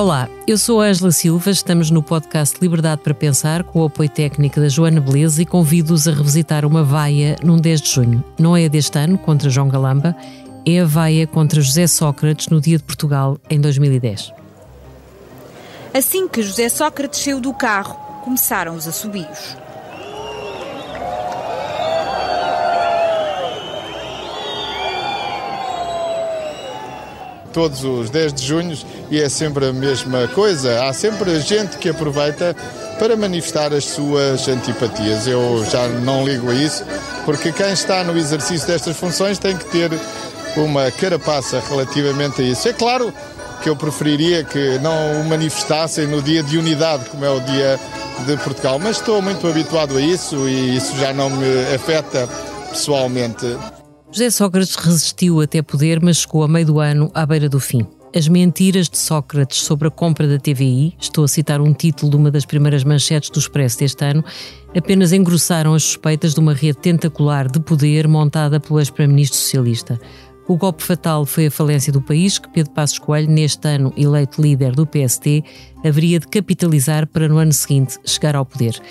Olá, eu sou a Angela Silva, estamos no podcast Liberdade para Pensar, com o apoio técnico da Joana Beleza e convido-os a revisitar uma vaia num 10 de junho. Não é a deste ano, contra João Galamba, é a vaia contra José Sócrates no Dia de Portugal, em 2010. Assim que José Sócrates saiu do carro, começaram os assobios. Todos os 10 de junho e é sempre a mesma coisa. Há sempre gente que aproveita para manifestar as suas antipatias. Eu já não ligo a isso, porque quem está no exercício destas funções tem que ter uma carapaça relativamente a isso. É claro que eu preferiria que não o manifestassem no dia de unidade, como é o dia de Portugal, mas estou muito habituado a isso e isso já não me afeta pessoalmente. José Sócrates resistiu até poder, mas chegou a meio do ano à beira do fim. As mentiras de Sócrates sobre a compra da TVI, estou a citar um título de uma das primeiras manchetes do Expresso deste ano, apenas engrossaram as suspeitas de uma rede tentacular de poder montada pelo ex-primeiro-ministro socialista. O golpe fatal foi a falência do país, que Pedro Passos Coelho, neste ano eleito líder do PST, haveria de capitalizar para no ano seguinte chegar ao poder.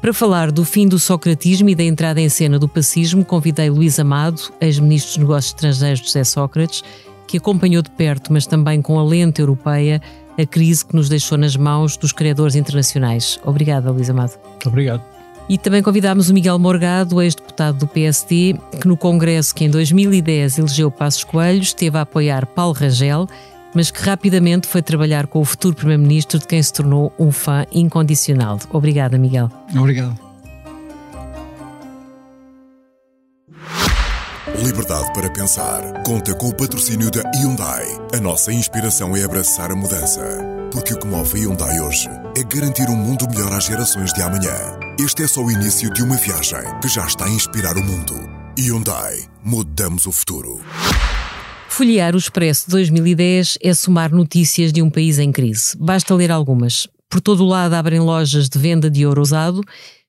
Para falar do fim do socratismo e da entrada em cena do pacismo, convidei Luís Amado, ex-ministro dos Negócios Estrangeiros José Sócrates, que acompanhou de perto, mas também com a lente europeia, a crise que nos deixou nas mãos dos credores internacionais. Obrigada, Luís Amado. Obrigado. E também convidámos o Miguel Morgado, ex-deputado do PSD, que no Congresso que em 2010 elegeu Passos Coelho, esteve a apoiar Paulo Rangel, mas que rapidamente foi trabalhar com o futuro Primeiro-Ministro, de quem se tornou um fã incondicional. Obrigada, Miguel. Obrigado. Liberdade para pensar. Conta com o patrocínio da Hyundai. A nossa inspiração é abraçar a mudança. Porque o que move a Hyundai hoje é garantir um mundo melhor às gerações de amanhã. Este é só o início de uma viagem que já está a inspirar o mundo. Hyundai. Mudamos o futuro. Folhear o Expresso 2010 é somar notícias de um país em crise. Basta ler algumas. Por todo o lado abrem lojas de venda de ouro usado,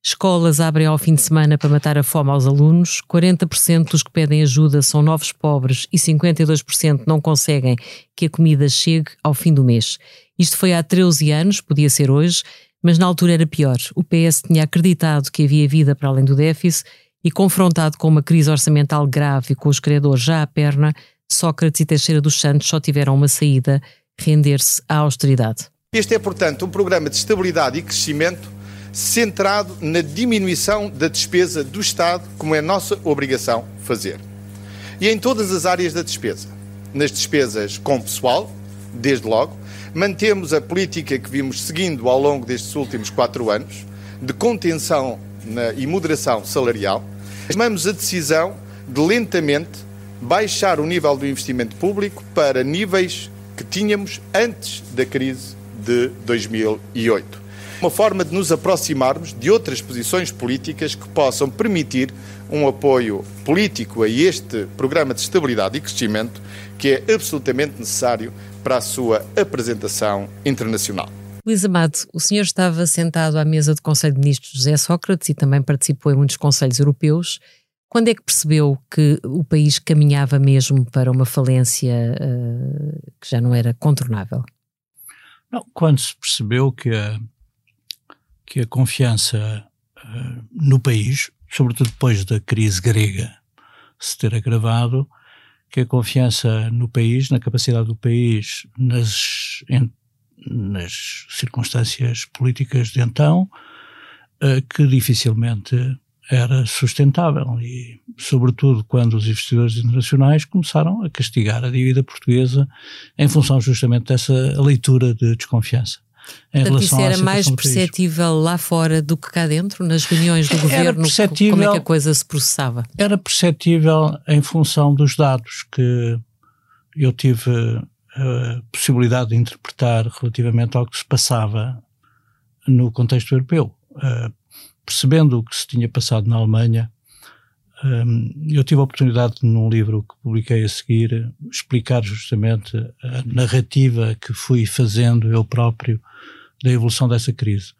escolas abrem ao fim de semana para matar a fome aos alunos, 40% dos que pedem ajuda são novos pobres e 52% não conseguem que a comida chegue ao fim do mês. Isto foi há 13 anos, podia ser hoje, mas na altura era pior. O PS tinha acreditado que havia vida para além do déficit e, confrontado com uma crise orçamental grave e com os credores já à perna, Sócrates e Teixeira dos Santos só tiveram uma saída: render-se à austeridade. Este é, portanto, um programa de estabilidade e crescimento centrado na diminuição da despesa do Estado, como é nossa obrigação fazer. E em todas as áreas da despesa. Nas despesas com pessoal, desde logo, mantemos a política que vimos seguindo ao longo destes últimos quatro anos, de contenção e moderação salarial. Tomamos a decisão de lentamente baixar o nível do investimento público para níveis que tínhamos antes da crise de 2008. Uma forma de nos aproximarmos de outras posições políticas que possam permitir um apoio político a este programa de estabilidade e crescimento que é absolutamente necessário para a sua apresentação internacional. Luís Amado, o senhor estava sentado à mesa do Conselho de Ministros José Sócrates e também participou em muitos conselhos europeus. Quando é que percebeu que o país caminhava mesmo para uma falência uh, que já não era contornável? Não, quando se percebeu que a, que a confiança uh, no país, sobretudo depois da crise grega se ter agravado, que a confiança no país, na capacidade do país, nas, em, nas circunstâncias políticas de então, uh, que dificilmente era sustentável e, sobretudo, quando os investidores internacionais começaram a castigar a dívida portuguesa em função justamente dessa leitura de desconfiança. Em Portanto, isso era mais perceptível lá fora do que cá dentro, nas reuniões do governo, como é que a coisa se processava? Era perceptível em função dos dados que eu tive a possibilidade de interpretar relativamente ao que se passava no contexto europeu. Uh, percebendo o que se tinha passado na Alemanha, eu tive a oportunidade, num livro que publiquei a seguir, explicar justamente a narrativa que fui fazendo eu próprio da evolução dessa crise.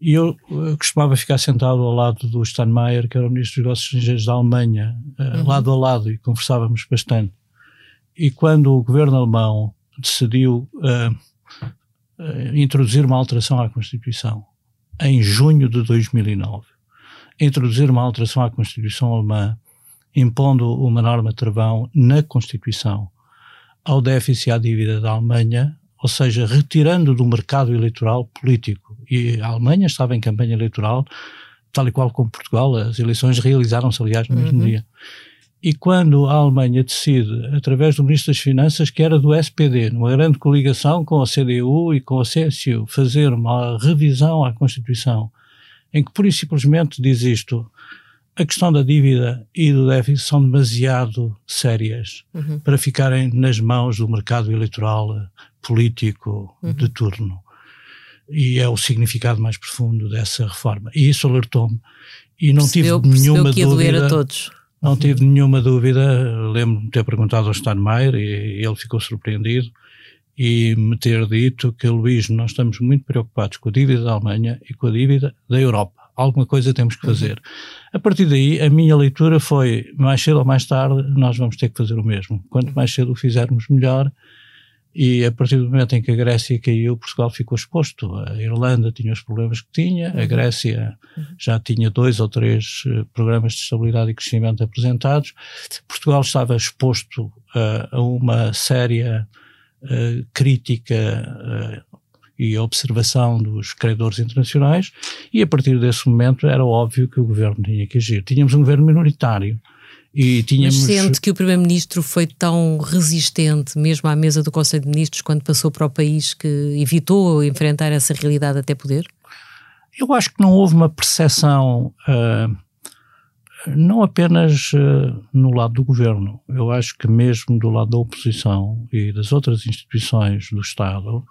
E eu, eu costumava ficar sentado ao lado do Steinmeier, que era o ministro dos Negócios Estrangeiros da Alemanha, uh, uhum. lado a lado, e conversávamos bastante. E quando o governo alemão decidiu uh, uh, introduzir uma alteração à Constituição em junho de 2009. Introduzir uma alteração à Constituição alemã impondo uma norma travão na Constituição ao déficit e à dívida da Alemanha, ou seja, retirando do mercado eleitoral político. E a Alemanha estava em campanha eleitoral, tal e qual como Portugal, as eleições realizaram-se, aliás, no mesmo uhum. dia. E quando a Alemanha decide, através do Ministro das Finanças, que era do SPD, numa grande coligação com a CDU e com a CSU, fazer uma revisão à Constituição, em que pura e simplesmente diz isto, a questão da dívida e do déficit são demasiado sérias uhum. para ficarem nas mãos do mercado eleitoral político uhum. de turno. E é o significado mais profundo dessa reforma. E isso alertou-me. E não percebeu, tive nenhuma que ia dúvida. Doer a todos. Não uhum. tive nenhuma dúvida. Lembro-me de ter perguntado ao Steinmeier e ele ficou surpreendido e me ter dito que, Luís, nós estamos muito preocupados com a dívida da Alemanha e com a dívida da Europa alguma coisa temos que uhum. fazer. A partir daí, a minha leitura foi, mais cedo ou mais tarde, nós vamos ter que fazer o mesmo. Quanto mais cedo o fizermos, melhor. E a partir do momento em que a Grécia caiu, Portugal ficou exposto. A Irlanda tinha os problemas que tinha, a uhum. Grécia uhum. já tinha dois ou três eh, programas de estabilidade e crescimento apresentados. Portugal estava exposto uh, a uma séria uh, crítica uh, e observação dos credores internacionais, e a partir desse momento era óbvio que o governo tinha que agir. Tínhamos um governo minoritário. E tínhamos... Mas sente que o Primeiro-Ministro foi tão resistente, mesmo à mesa do Conselho de Ministros, quando passou para o país, que evitou enfrentar essa realidade até poder? Eu acho que não houve uma percepção, uh, não apenas uh, no lado do governo, eu acho que mesmo do lado da oposição e das outras instituições do Estado,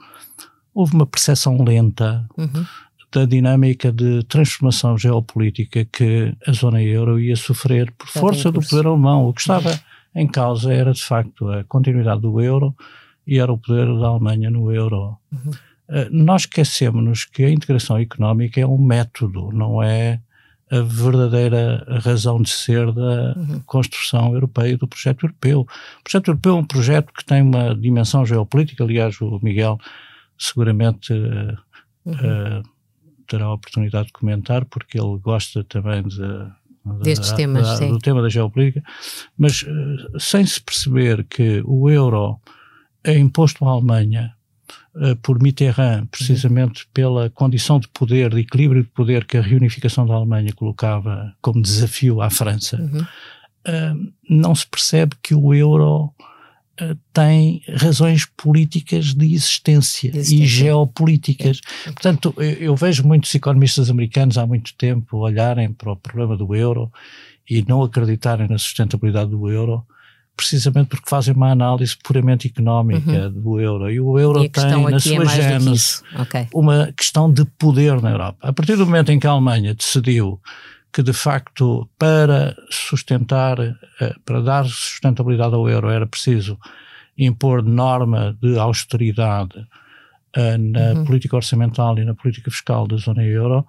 houve uma percepção lenta uhum. da dinâmica de transformação geopolítica que a zona euro ia sofrer por força do poder alemão. O que estava uhum. em causa era, de facto, a continuidade do euro e era o poder da Alemanha no euro. Uhum. Uh, nós esquecemos que a integração económica é um método, não é a verdadeira razão de ser da uhum. construção europeia e do projeto europeu. O projeto europeu é um projeto que tem uma dimensão geopolítica, aliás, o Miguel seguramente uh, uhum. uh, terá a oportunidade de comentar, porque ele gosta também de, destes da, temas, da, do tema da geopolítica, mas uh, sem se perceber que o euro é imposto à Alemanha por Mitterrand, precisamente pela condição de poder, de equilíbrio de poder que a reunificação da Alemanha colocava como desafio à França, uhum. não se percebe que o euro eh, tem razões políticas de existência, existência. e geopolíticas. É. Portanto, eu, eu, vejo muitos economistas americanos há muito tempo olharem para o problema do euro e não acreditarem na sustentabilidade do euro, precisamente porque fazem uma análise puramente económica uhum. do euro. E o euro e tem na é sua é gênese okay. uma questão de poder na Europa. A partir do momento em que a Alemanha decidiu que de facto para sustentar, eh, para dar sustentabilidade ao euro era preciso impor norma de austeridade eh, na uhum. política orçamental e na política fiscal da zona euro,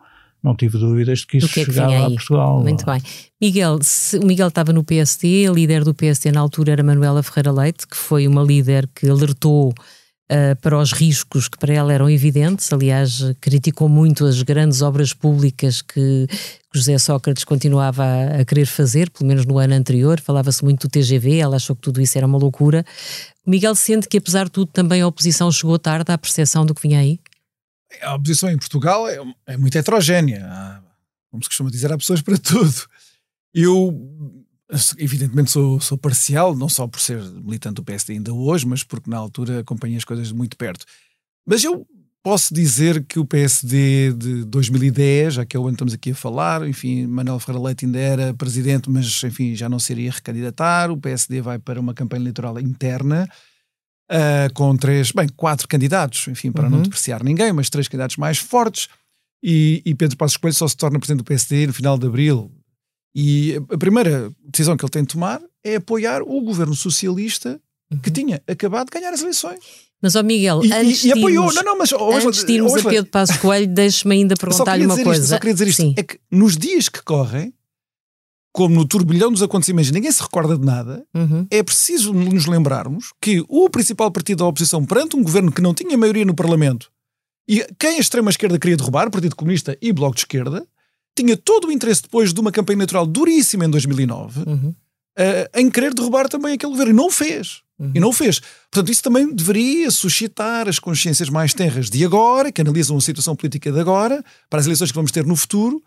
não tive dúvidas de que isso que é que chegava a Portugal. Muito bem. Miguel, se, o Miguel estava no PSD, a líder do PSD na altura era Manuela Ferreira Leite, que foi uma líder que alertou Uh, para os riscos que para ela eram evidentes. Aliás, criticou muito as grandes obras públicas que José Sócrates continuava a, a querer fazer, pelo menos no ano anterior. Falava-se muito do TGV, ela achou que tudo isso era uma loucura. Miguel sente que, apesar de tudo, também a oposição chegou tarde à percepção do que vinha aí? A oposição em Portugal é, é muito heterogénea. Há, como se costuma dizer, há pessoas para tudo. Eu Evidentemente sou, sou parcial, não só por ser militante do PSD ainda hoje, mas porque na altura acompanhei as coisas de muito perto. Mas eu posso dizer que o PSD de 2010, já que é o ano que estamos aqui a falar, enfim, Manuel Ferreira Leite ainda era presidente, mas enfim, já não seria recandidatar. O PSD vai para uma campanha eleitoral interna. Uh, com três, bem, quatro candidatos, enfim, para uhum. não depreciar ninguém, mas três candidatos mais fortes. E, e Pedro Passos Coelho só se torna presidente do PSD no final de abril e a primeira decisão que ele tem de tomar é apoiar o governo socialista uhum. que tinha acabado de ganhar as eleições. Mas, ó Miguel, e, antes e, e apoiou, não, não, mas, antes de irmos a Pedro Passos Coelho, deixe-me ainda perguntar-lhe uma coisa. Isto, só queria dizer isto, Sim. é que nos dias que correm, como no turbilhão dos acontecimentos, ninguém se recorda de nada, uhum. é preciso nos lembrarmos que o principal partido da oposição perante um governo que não tinha maioria no Parlamento E quem a extrema-esquerda queria derrubar, o Partido Comunista e Bloco de Esquerda, tinha todo o interesse depois de uma campanha eleitoral duríssima em 2009 uhum. uh, em querer derrubar também aquele governo. E não o fez. Uhum. E não o fez. Portanto, isso também deveria suscitar as consciências mais tenras de agora, que analisam a situação política de agora, para as eleições que vamos ter no futuro,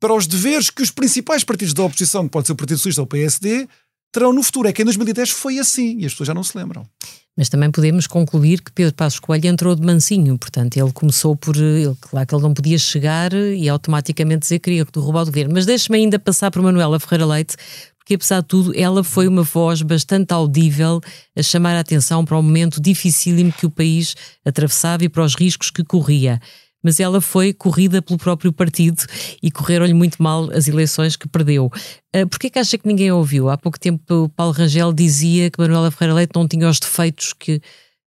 para os deveres que os principais partidos da oposição, que pode ser o Partido Socialista ou o PSD, terão no futuro. É que em 2010 foi assim e as pessoas já não se lembram. Mas também podemos concluir que Pedro Passos Coelho entrou de mansinho, portanto ele começou por, ele, claro que ele não podia chegar e automaticamente dizer que queria derrubar o governo. Mas deixe-me ainda passar por Manuela Ferreira Leite, porque apesar de tudo ela foi uma voz bastante audível a chamar a atenção para o momento dificílimo que o país atravessava e para os riscos que corria mas ela foi corrida pelo próprio partido e correram-lhe muito mal as eleições que perdeu. Uh, Porquê que acha que ninguém ouviu? Há pouco tempo Paulo Rangel dizia que Manuela Ferreira Leite não tinha os defeitos que,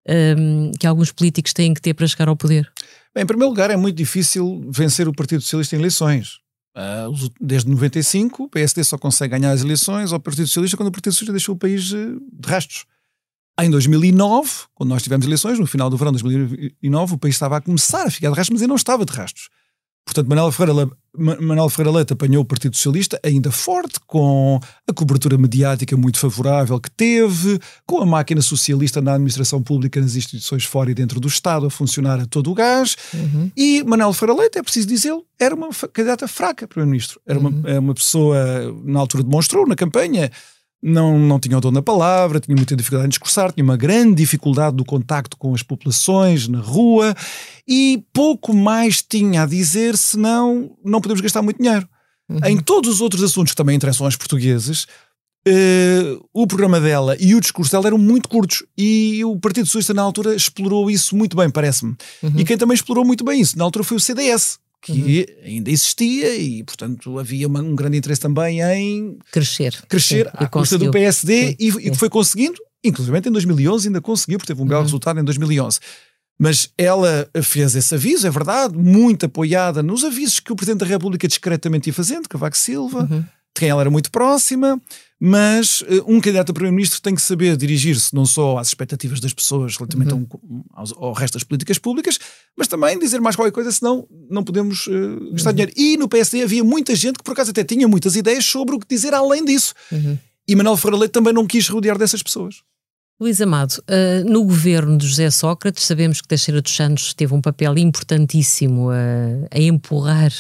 um, que alguns políticos têm que ter para chegar ao poder. Bem, em primeiro lugar, é muito difícil vencer o Partido Socialista em eleições. Uh, desde 95, o PSD só consegue ganhar as eleições ao Partido Socialista quando o Partido Socialista deixou o país eh, de rastros. Em 2009, quando nós tivemos eleições, no final do verão de 2009, o país estava a começar a ficar de rastros, mas ainda não estava de rastros. Portanto, Manuel Ferreira, Manuel Ferreira Leite apanhou o Partido Socialista ainda forte, com a cobertura mediática muito favorável que teve, com a máquina socialista na administração pública, nas instituições fora e dentro do Estado a funcionar a todo o gás. Uhum. E Manuel Ferreira Leite, é preciso dizê-lo, era uma candidata fraca Primeiro-Ministro. Era uhum. uma, é uma pessoa, na altura demonstrou, na campanha, não, não tinha o dom da palavra, tinha muita dificuldade em discursar, tinha uma grande dificuldade do contacto com as populações na rua e pouco mais tinha a dizer, senão não podemos gastar muito dinheiro. Uhum. Em todos os outros assuntos que também interessam aos portugueses, Uh, o programa dela e o discurso dela eram muito curtos e o Partido Socialista na altura explorou isso muito bem, parece-me. Uhum. E quem também explorou muito bem isso na altura foi o CDS, que uhum. ainda existia e, portanto, havia uma, um grande interesse também em crescer, crescer Sim, à custa do PSD Sim. e, e foi conseguindo, inclusive em 2011 ainda conseguiu, porque teve um belo uhum. resultado em 2011. Mas ela fez esse aviso, é verdade, muito apoiada nos avisos que o Presidente da República discretamente ia fazendo, Cavaco Silva, uhum. De quem ela era muito próxima, mas uh, um candidato a Primeiro-Ministro tem que saber dirigir-se não só às expectativas das pessoas relativamente uhum. ao, ao, resto das políticas públicas, mas também dizer mais qualquer coisa, senão não podemos uh, gastar uhum. dinheiro. E no PSD havia muita gente que por acaso até tinha muitas ideias sobre o que dizer além disso. Uhum. E Manuel Ferreira Leite também não quis rodear dessas pessoas. Luís Amado, uh, no governo de José Sócrates, sabemos que Teixeira dos Santos teve um papel importantíssimo a, a empurrar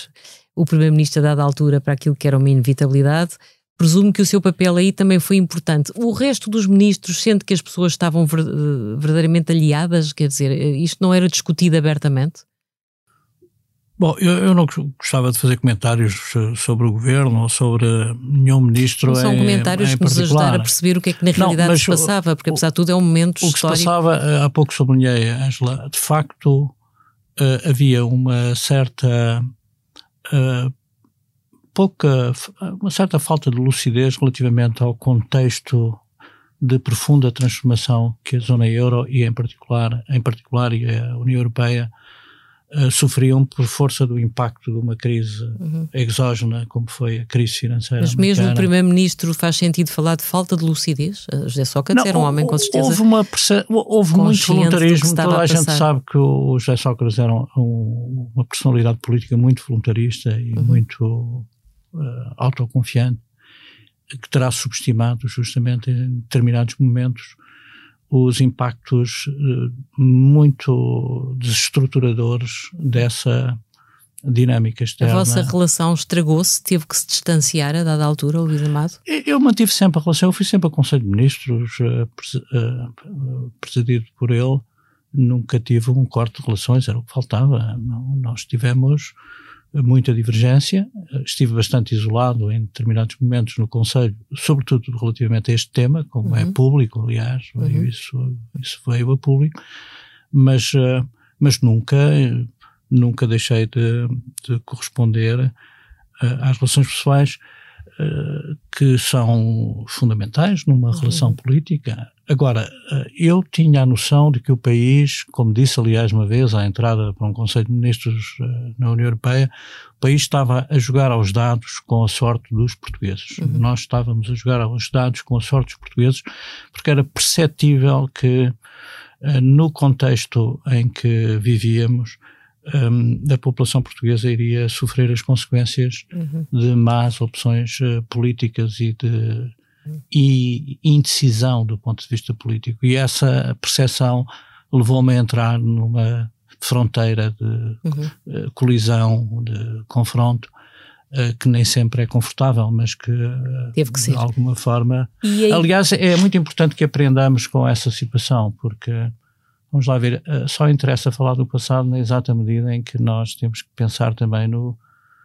o Primeiro-Ministro a dada altura para aquilo que era uma inevitabilidade. Presumo que o seu papel aí também foi importante. O resto dos ministros, sendo que as pessoas estavam eh, verdadeiramente aliadas, quer dizer, eh, isto não era discutido abertamente? Bom, eu, eu, não gostava de fazer comentários sobre o governo ou sobre nenhum ministro. Não são em, comentários em que nos ajudar a perceber o que é que na realidade não, se passava, porque apesar de tudo é um momento o histórico. O que se passava, eh, há pouco sublinhei, Angela, de facto havia uma certa uh, pouca, uma certa falta de lucidez relativamente ao contexto de profunda transformação que a zona euro e em particular, em particular e a União Europeia uh, sofriam por força do impacto de uma crise uhum. exógena como foi a crise financeira. Mas mesmo americana. o primeiro-ministro faz sentido falar de falta de lucidez? José Sócrates Não, era um homem com certeza Houve, uma, houve muito voluntarismo, toda a, a gente sabe que o José Sócrates era um, uma personalidade política muito voluntarista e uhum. muito uh, autoconfiante, que terá subestimado justamente em determinados momentos os impactos uh, muito desestruturadores dessa dinâmica externa. A vossa relação estragou-se? Teve que se distanciar a dada altura, Luís Amado? Eu mantive sempre a relação, eu fui sempre a Conselho de Ministros, uh, presidido por ele, nunca tive um corte de relações, era o que faltava. Nós tivemos muita divergência, estive bastante isolado em determinados momentos no Conselho, sobretudo relativamente a este tema, como é uhum. é público, aliás, uhum. isso, isso veio a público, mas, eh, mas nunca, nunca deixei de, de corresponder eh, às relações pessoais eh, que são fundamentais numa uhum. relação política. Agora, eh, eu tinha a noção de que o país, como disse aliás uma vez à entrada para um Conselho de Ministros eh, na União Europeia, o país estava a jogar aos dados com a sorte dos portugueses. Uhum. Nós estávamos a jogar aos dados com a sorte dos portugueses porque era perceptível que no contexto em que vivíamos um, a população portuguesa iria sofrer as consequências uhum. de más opções uh, políticas e de uhum. e indecisão do ponto de vista político. E essa percepção levou-me a entrar numa fronteira de uhum. uh, colisão, de confronto, uh, que nem sempre é confortável, mas que, Teve que de ser. alguma forma. Aliás, é muito importante que aprendamos com essa situação, porque vamos lá ver, uh, só interessa falar do passado na exata medida em que nós temos que pensar também no,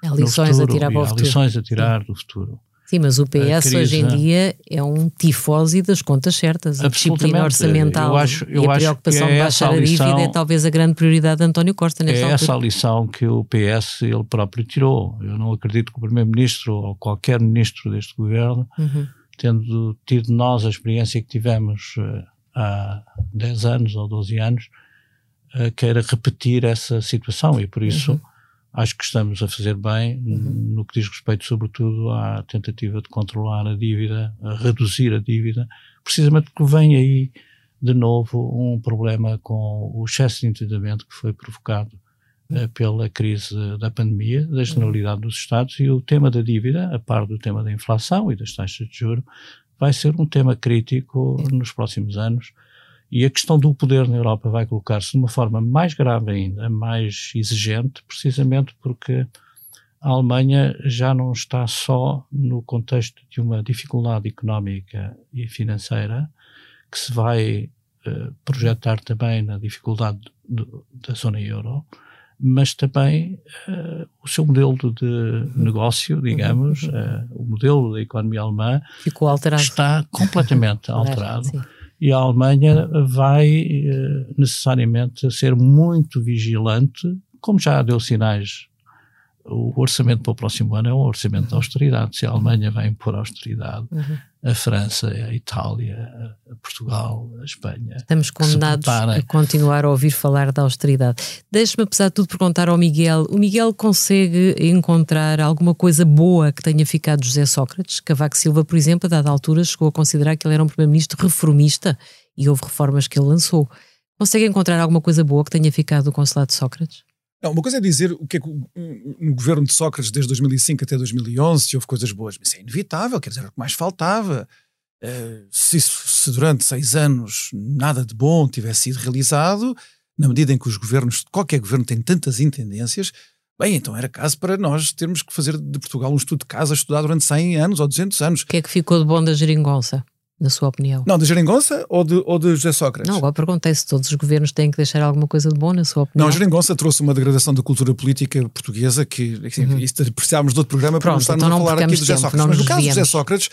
há lições no futuro, a tirar para o futuro. lições a tirar Sim. do futuro. Sim, mas o PS hoje em dia é um tifose das contas certas. A disciplina orçamental eu acho, eu e a preocupação é de baixar a, lição, dívida é talvez a grande prioridade de António Costa nesta É altura. essa a lição que o PS ele próprio tirou. Eu não acredito que o Primeiro-Ministro ou qualquer Ministro deste governo, uhum. tendo tido nós a experiência que tivemos uh, há 10 anos ou 12 anos, uh, queira repetir essa situação e por isso... Uhum. acho que estamos a fazer bem uhum. no que diz respeito, sobretudo, à tentativa de controlar a dívida, a reduzir a dívida, precisamente porque vem aí de novo um problema com o excesso de endividamento que foi provocado uh, pela crise da pandemia, da generalidade dos Estados e o tema da dívida, a par do tema da inflação e das taxas de juro, vai ser um tema crítico nos próximos anos e a questão do poder na Europa vai colocar-se de uma forma mais grave ainda, mais exigente, precisamente porque a Alemanha já não está só no contexto de uma dificuldade económica e financeira, que se vai uh, projetar também na dificuldade do, da zona euro, mas também uh, o seu modelo de negócio, digamos, uh, o modelo da economia alemã Ficou alterado. está completamente alterado. Sim e a Alemanha vai eh, necessariamente ser muito vigilante, como já deu sinais. O orçamento para o próximo ano é um orçamento de austeridade. Se a Alemanha vai impor austeridade, uhum. A França, a Itália, a Portugal, a Espanha. Estamos condenados a continuar a ouvir falar da austeridade. Deixe-me, apesar de tudo, perguntar ao Miguel: o Miguel consegue encontrar alguma coisa boa que tenha ficado José Sócrates? Cavaco Silva, por exemplo, a dada altura, chegou a considerar que ele era um primeiro-ministro reformista e houve reformas que ele lançou. Consegue encontrar alguma coisa boa que tenha ficado do consulado de Sócrates? Não, uma coisa é dizer o que é que no governo de Sócrates, desde 2005 até 2011, se houve coisas boas, mas é inevitável, quer dizer, o que mais faltava. Uh, se, se, durante seis anos nada de bom tivesse sido realizado, na medida em que os governos, qualquer governo tem tantas intendências, bem, então era caso para nós termos que fazer de Portugal um estudo de casa, estudar durante 100 anos ou 200 anos. O que é que ficou de bom da geringonça? Na sua opinião? Não, de Geringonça ou de, ou de José Sócrates? Não, agora perguntei se todos os governos têm que deixar alguma coisa de bom, na sua opinião. Não, Geringonça trouxe uma degradação da cultura política portuguesa que, assim, uhum. isso precisávamos de outro programa para não estarmos então a falar aqui de José Sócrates. Mas no caso de José Sócrates,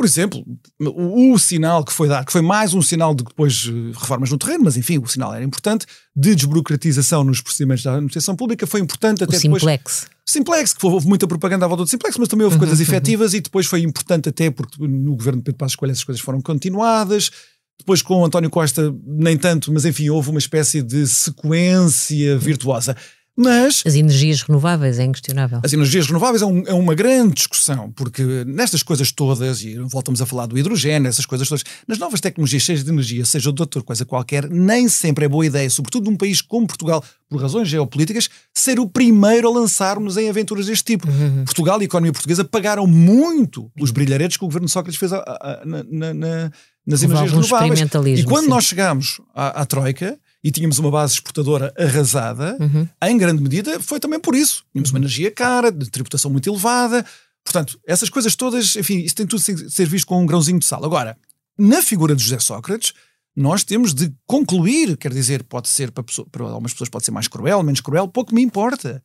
por exemplo, o, o, sinal que foi dado, que foi mais um sinal de depois eh, reformas no terreno, mas enfim, o sinal era importante, de desburocratização nos procedimentos da administração pública, foi importante até o depois. Simplex. Simplex, que houve muita propaganda à volta do Simplex, mas também houve uhum, coisas uhum. efetivas e depois foi importante até porque no governo de Pedro Passos Coelho essas coisas foram continuadas. Depois com o António Costa, nem tanto, mas enfim, houve uma espécie de sequência virtuosa. Mas. As energias renováveis é inquestionável. As energias renováveis é, um, é, uma grande discussão, porque nestas coisas todas, e voltamos a falar do hidrogênio, essas coisas todas, nas novas tecnologias cheias de energia, seja de outra coisa qualquer, nem sempre é boa ideia, sobretudo num país como Portugal, por razões geopolíticas, ser o primeiro a lançarmos em aventuras deste tipo. Uhum. Portugal e a economia portuguesa pagaram muito os brilharetes que o governo Sócrates fez a, a, a, na, na, nas energias renováveis. E quando sim. nós chegamos à, à Troika e tínhamos uma base exportadora arrasada, uhum. em grande medida foi também por isso. Tínhamos uma energia cara, de tributação muito elevada. Portanto, essas coisas todas, enfim, isso tem tudo de ser visto com um grãozinho de sal. Agora, na figura de José Sócrates, nós temos de concluir, quer dizer, pode ser para, pessoa, para algumas pessoas pode ser mais cruel, menos cruel, pouco me importa.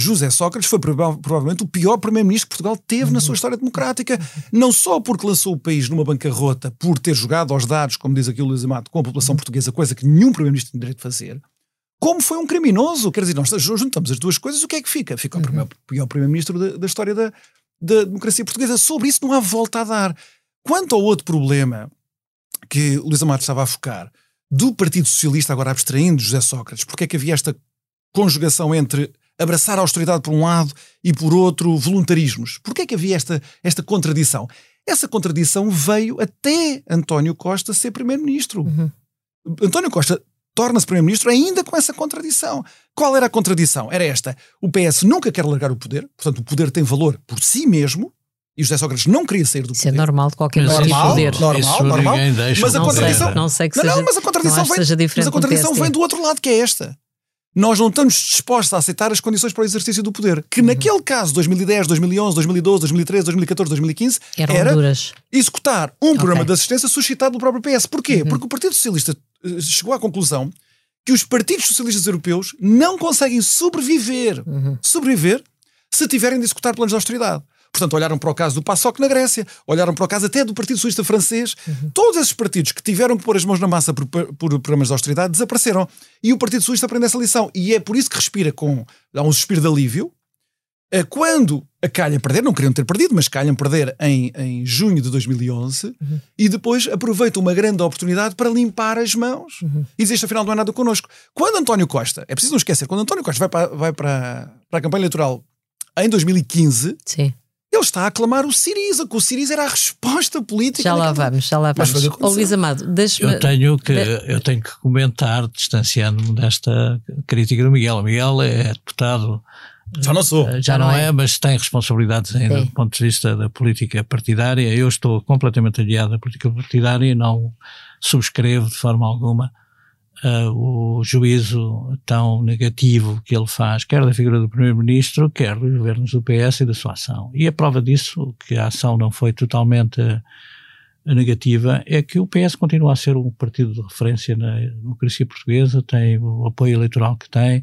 José Sócrates foi provavelmente o pior primeiro-ministro que Portugal teve na sua história democrática, não só porque lançou o país numa bancarrota por ter jogado aos dados, como diz aqui o Luís Amato, com a população portuguesa, coisa que nenhum primeiro-ministro tem direito de fazer, como foi um criminoso. Quer dizer, nós juntamos as duas coisas, o que é que fica? Fica o uhum. pior primeiro-ministro da, da, história da, da democracia portuguesa. Sobre isso não há volta a dar. Quanto ao outro problema que o Luís Amato estava a focar, do Partido Socialista, agora abstraindo José Sócrates, porque é que havia esta conjugação entre abraçar a austeridade por um lado e por outro voluntarismos. Porquê é que havia esta, esta contradição? Essa contradição veio até António Costa ser primeiro-ministro. Uhum. António Costa torna-se Primeiro-Ministro ainda com essa contradição. Qual era a contradição? Era esta. O PS nunca quer largar o poder, portanto, o poder tem valor por si mesmo, e José Sócrates não queria sair do Isso poder. é normal de qualquer normal, poder. normal, Isso normal. Mas a de não, sei, contradição- não sei que Não, seja, não, mas a contradição vem, mas a contradição vem do outro lado, que é esta. Nós não estamos dispostos a aceitar as condições para o exercício do poder. Que naquele caso, 2010, 2011, 2012, 2013, 2014, 2015, Eram era duras. executar um programa Ok. de assistência suscitado pelo próprio PS. Porquê? Porque o Partido Socialista eh, chegou à conclusão que os partidos socialistas europeus não conseguem sobreviver, sobreviver se tiverem de executar planos de austeridade. Portanto, olharam para o caso do PASOK na Grécia, olharam para o caso até do Partido Socialista Francês. Todos esses partidos que tiveram que pôr as mãos na massa por, por programas de austeridade desapareceram. E o Partido Socialista aprende essa lição. E é por isso que respira com. dá um suspiro de alívio. Quando a calha perder, não queriam ter perdido, mas calham perder em, em junho de 2011, e depois aproveitam uma grande oportunidade para limpar as mãos e dizer afinal não é nada connosco. Quando António Costa, é preciso não esquecer, quando António Costa vai para, vai para, para a campanha eleitoral em 2015, Sim, ele está a aclamar o Siriza, que o Siriza era a resposta política. já lá vamos, já lá vamos. Ó Luís Amado, deixa-me. Eu tenho que, de- eu tenho que comentar, distanciando-me desta crítica do Miguel. O Miguel é deputado, Já não sou. já, não, é, mas tem responsabilidades ainda Sim. do ponto de vista da política partidária. Eu estou completamente aliado à política partidária e não subscrevo de forma alguma ah, o juízo tão negativo que ele faz, quer da figura do Primeiro-Ministro, quer dos governos do PS e da sua ação. E a prova disso, que a ação não foi totalmente ah, negativa, é que o PS continua a ser um partido de referência na democracia portuguesa, tem o apoio eleitoral que tem,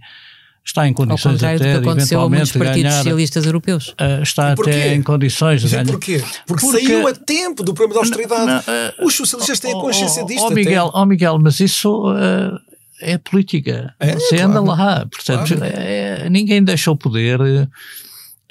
está em Ao condições contrário do que até de aconteceu a muitos eventualmente partidos ganhar, socialistas europeus. ah, está até em condições de Mas ganhar. porquê? Porque, Porque- saiu a tempo do programa de austeridade. Não, ah, Os socialistas têm a Ó, consciência ó, disto. Ó até. Miguel, ó Miguel, mas isso ah, é política. É, Você claro. anda lá. Portanto, Claro. é, ninguém deixa o poder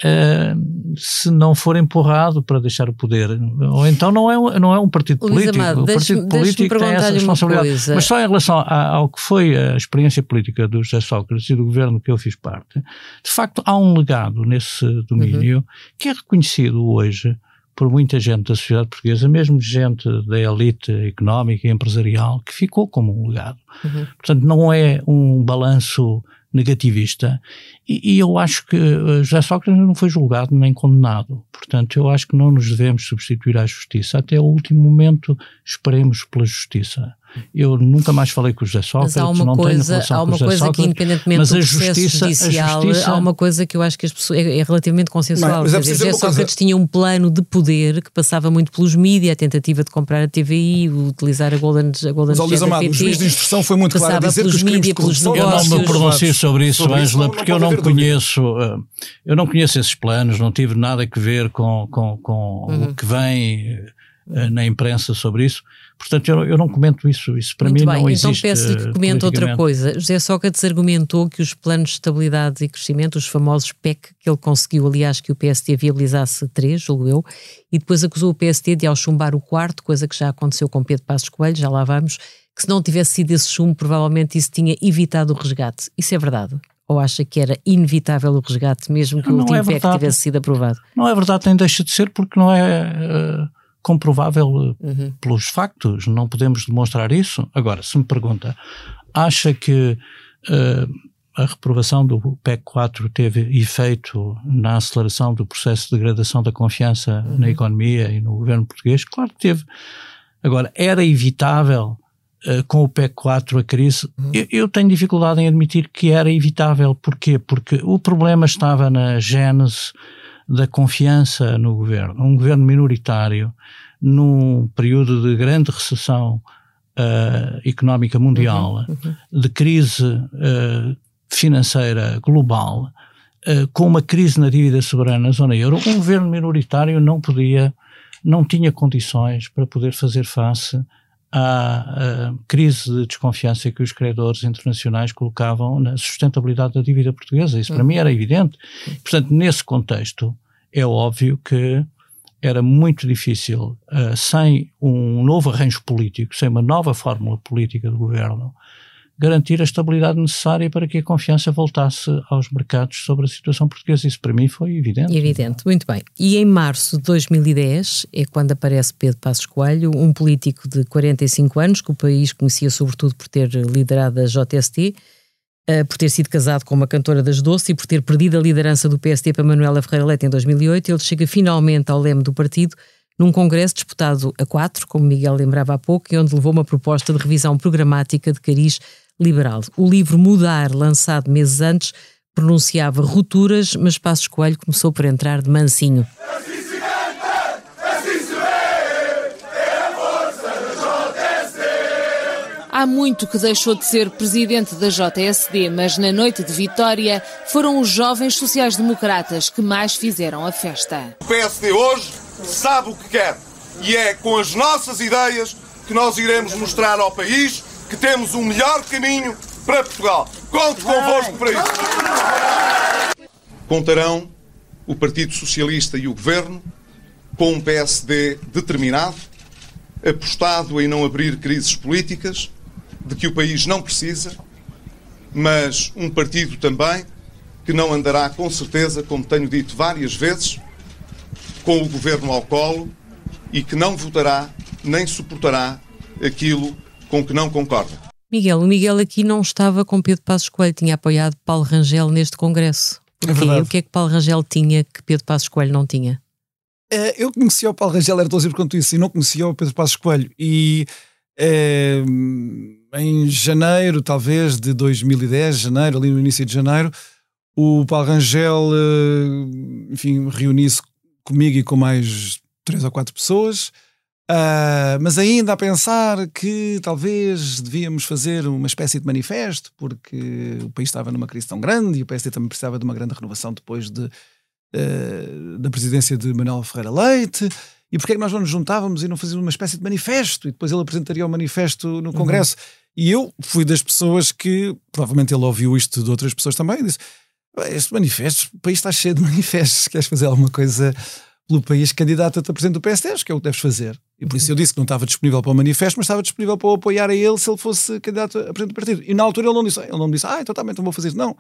ah, se não for empurrado para deixar o poder. Ou então não é, um- não é um partido Luís político. Amado, o partido político tem essa responsabilidade. coisa. Mas só em relação a- ao que foi a experiência política do José Sócrates e do governo que eu fiz parte, de facto há um legado nesse domínio Uhum. que é reconhecido hoje por muita gente da sociedade portuguesa, mesmo gente da elite económica e empresarial, que ficou como um legado. Uhum. Portanto, não é um balanço negativista. E, e eu acho que eh, José Sócrates não foi julgado nem condenado. Portanto, eu acho que não nos devemos substituir à justiça. Até o último momento, esperemos pela justiça. Eu nunca mais falei com o José Sócrates, Mas há uma não tenho coisa, relação há com o uma José coisa que, Sócrates, independentemente mas do a processo justiça- a judicial, justiça- há uma coisa que eu acho que as pessoas, é, é relativamente consensual. Mas é Quer preciso dizer, uma coisa. Sócrates tinha um plano de poder que passava muito pelos mídias, a tentativa de comprar a TVI, utilizar a Golden, a Golden Mas, Amado, o PT. juiz de instrução foi muito claro a Passava dizer que pelos os crimes de mídia, pelos corrupção Eu não me pronuncio sobre isso, Sobre Ângela, não- porque não eu não conheço, eh, eu não conheço esses planos, não tive nada a ver com, com, com Uhum. o que vem eh, na imprensa sobre isso. Portanto, eu, eu não comento isso. Isso para Muito mim bem, não então existe. peço-lhe que comente outra coisa. José Sócrates argumentou que os planos de estabilidade e crescimento, os famosos PEC, que ele conseguiu, aliás, que o PST viabilizasse três, julgo eu, e depois acusou o PST de ao chumbar o quarto, coisa que já aconteceu com Pedro Passos Coelho, já lá vamos, que se não tivesse sido esse chumbo, provavelmente isso tinha evitado o resgate. Isso é verdade? Ou acha que era inevitável o resgate, mesmo que Não, o último é PEC tivesse sido aprovado? Não é verdade, nem deixa de ser, porque não é eh, comprovável eh, Uhum. pelos factos. Não podemos demonstrar isso. Agora, se me pergunta, acha que eh, a reprovação do PEC 4 teve efeito na aceleração do processo de degradação da confiança na economia e no governo português? Claro que teve. Agora, era evitável eh, com o PEC 4 a crise? Eu, eu tenho dificuldade em admitir que era evitável. Porquê? Porque o problema estava na gênese da confiança no governo. Um governo minoritário, num período de grande recessão eh, económica mundial, de crise eh, financeira global, eh, com uma crise na dívida soberana na zona euro, um governo minoritário não podia, não tinha condições para poder fazer face à, crise de desconfiança que os credores internacionais colocavam na sustentabilidade da dívida portuguesa. Isso para mim era evidente. Portanto, nesse contexto, é óbvio que era muito difícil, uh, sem um novo arranjo político, sem uma nova fórmula política do governo, garantir a estabilidade necessária para que a confiança voltasse aos mercados sobre a situação portuguesa. Isso para mim foi evidente. Evidente, muito bem. E em março de 2010 é quando aparece Pedro Passos Coelho, um político de 45 anos, que o país conhecia sobretudo por ter liderado a JST, uh, por ter sido casado com uma cantora das doces e por ter perdido a liderança do PST para Manuela Ferreira Leite em 2008, ele chega finalmente ao leme do partido num congresso disputado a quatro, como Miguel lembrava há pouco, e onde levou uma proposta de revisão programática de cariz liberal. O livro Mudar, lançado meses antes, pronunciava rupturas, mas Passos Coelho começou por entrar de mansinho. Há muito que deixou de ser presidente da JSD, mas na noite de vitória foram os jovens sociais-democratas que mais fizeram a festa. O PSD hoje sabe o que quer e é com as nossas ideias que nós iremos mostrar ao país que temos um melhor caminho para Portugal. Conto convosco para isso. Contarão o Partido Socialista e o Governo com um PSD determinado, apostado em não abrir crises políticas de que o país não precisa, mas um partido também que não andará com certeza, como tenho dito várias vezes, com o governo ao colo e que não votará nem suportará aquilo com que não concorda. Miguel, o Miguel aqui não estava com Pedro Passos Coelho, tinha apoiado Paulo Rangel neste congresso. É verdade. O que é que Paulo Rangel tinha que Pedro Passos Coelho não tinha? Uh, eu conhecia o Paulo Rangel, era tão simples quanto isso, e não conhecia o Pedro Passos Coelho. E uh, em janeiro, talvez, de 2010, janeiro, ali no início de janeiro, o Paulo Rangel, uh, enfim, reuniu-se comigo e com mais três ou quatro pessoas, uh, mas ainda a pensar que talvez devíamos fazer uma espécie de manifesto, porque o país estava numa crise tão grande e o PSD também precisava de uma grande renovação depois de, uh, da presidência de Manuel Ferreira Leite. E porquê é que nós não nos juntávamos e não fazíamos uma espécie de manifesto? E depois ele apresentaria o manifesto no uhum. Congresso. Uhum. E eu fui das pessoas que, provavelmente ele ouviu isto de outras pessoas também, e disse: Este manifesto, o país está cheio de manifestos, queres fazer alguma coisa pelo país, candidata-te a presidente do PSD, acho que é o que deves fazer. E por isso eu disse que não estava disponível para o manifesto, mas estava disponível para o apoiar a ele se ele fosse candidato a presidente do partido. E na altura ele não disse, ele não disse, ah, então também então vou fazer isso. Não.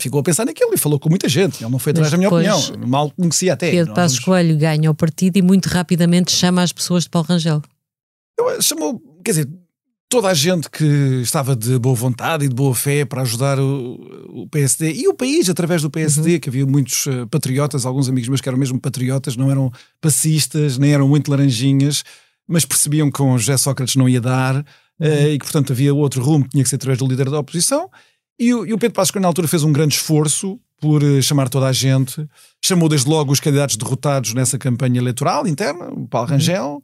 Ficou a pensar naquilo e falou com muita gente. Ele não foi atrás da minha opinião. Mal conhecia até. Pedro Passos vamos... Coelho ganha o partido e muito rapidamente chama as pessoas de Paulo Rangel. Eu, chamou, quer dizer, toda a gente que estava de boa vontade e de boa fé para ajudar o, o PSD e o país através do PSD, uhum. que havia muitos uh, patriotas, alguns amigos meus que eram mesmo patriotas, não eram passistas, nem eram muito laranjinhas, mas percebiam que com José Sócrates não ia dar uh, e que, portanto, havia outro rumo que tinha que ser através do líder da oposição. E o, e o Pedro Passos, que na altura fez um grande esforço por uh, chamar toda a gente, chamou desde logo os candidatos derrotados nessa campanha eleitoral interna, o Paulo uhum. Rangel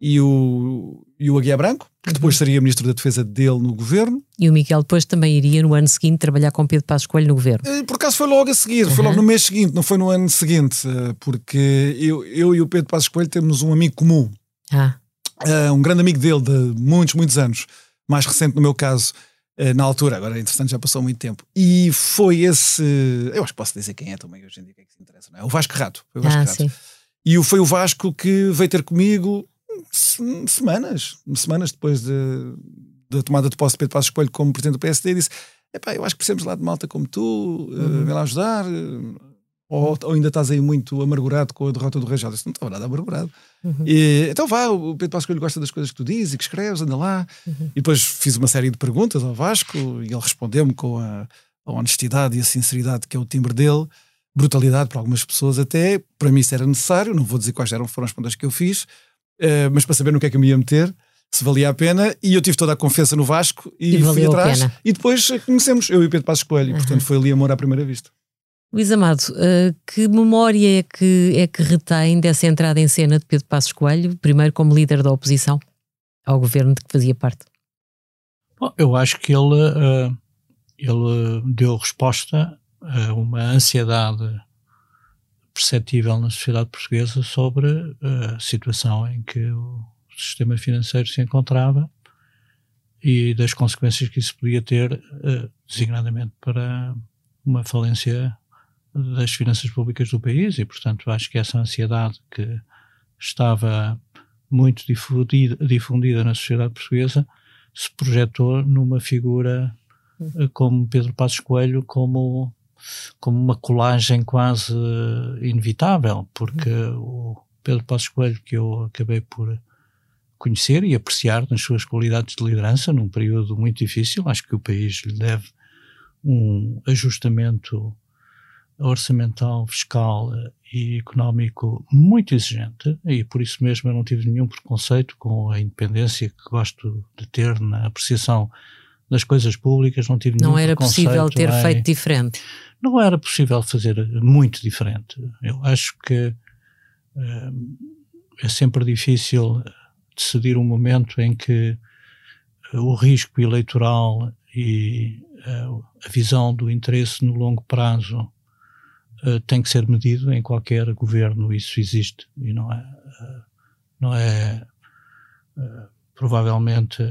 e o, e o Aguiar Branco, que depois seria ministro da Defesa dele no governo. E o Miguel depois também iria no ano seguinte trabalhar com Pedro Passos Coelho no governo. Eh, por acaso foi logo a seguir, uhum. foi logo no mês seguinte, não foi no ano seguinte, eh, porque eu, eu e o Pedro Passos Coelho temos um amigo comum. Ah. Uh, um grande amigo dele de muitos, muitos anos. Mais recente no meu caso, na altura, agora é interessante, já passou muito tempo. E foi esse. Eu acho que posso dizer quem é também hoje em dia, que é que se interessa, não é? O Vasco Rato. Foi o Vasco ah, Rato. Sim. E foi o Vasco que veio ter comigo semanas, semanas depois de, da tomada de posse de Pedro Passos Coelho como presidente do PSD, disse: Epá, eu acho que precisamos lá de malta como tu, eh, uhum. uh, vem lá ajudar. Ou, ou, ainda estás aí muito amargurado com a derrota do Rajal? Disse, não estava nada amargurado. Uhum. E, então vá, o Pedro Passos Coelho gosta das coisas que tu dizes e que escreves, anda lá. Uhum. E depois fiz uma série de perguntas ao Vasco e ele respondeu-me com a, a, honestidade e a sinceridade que é o timbre dele. Brutalidade para algumas pessoas até, para mim isso era necessário, não vou dizer quais eram foram as perguntas que eu fiz, uh, mas para saber no que é que eu me ia meter, se valia a pena, e eu tive toda a confiança no Vasco e, e fui atrás. E depois conhecemos, eu e Pedro Passos Coelho, uhum. portanto foi ali amor à primeira vista. Luís Amado, uh, que memória é que, é que retém dessa entrada em cena de Pedro Passos Coelho, primeiro como líder da oposição ao governo de que fazia parte? Bom, eu acho que ele, uh, ele deu resposta a uma ansiedade perceptível na sociedade portuguesa sobre a situação em que o sistema financeiro se encontrava e das consequências que isso podia ter, eh, designadamente para uma falência das finanças públicas do país e, portanto, acho que essa ansiedade que estava muito difundida, difundida na sociedade portuguesa se projetou numa figura Uhum. como Pedro Passos Coelho como como uma colagem quase inevitável, porque o Pedro Passos Coelho que eu acabei por conhecer e apreciar nas suas qualidades de liderança num período muito difícil, acho que o país lhe deve um ajustamento orçamental, fiscal e económico muito exigente e por isso mesmo eu não tive nenhum preconceito com a independência que gosto de ter na apreciação das coisas públicas, não tive Não nenhum era possível ter preconceito em- feito diferente. Não era possível fazer muito diferente. Eu acho que eh, é sempre difícil decidir um momento em que eh, o risco eleitoral e eh, a visão do interesse no longo prazo eh, tem que ser medido em qualquer governo, isso existe e não é, não é provavelmente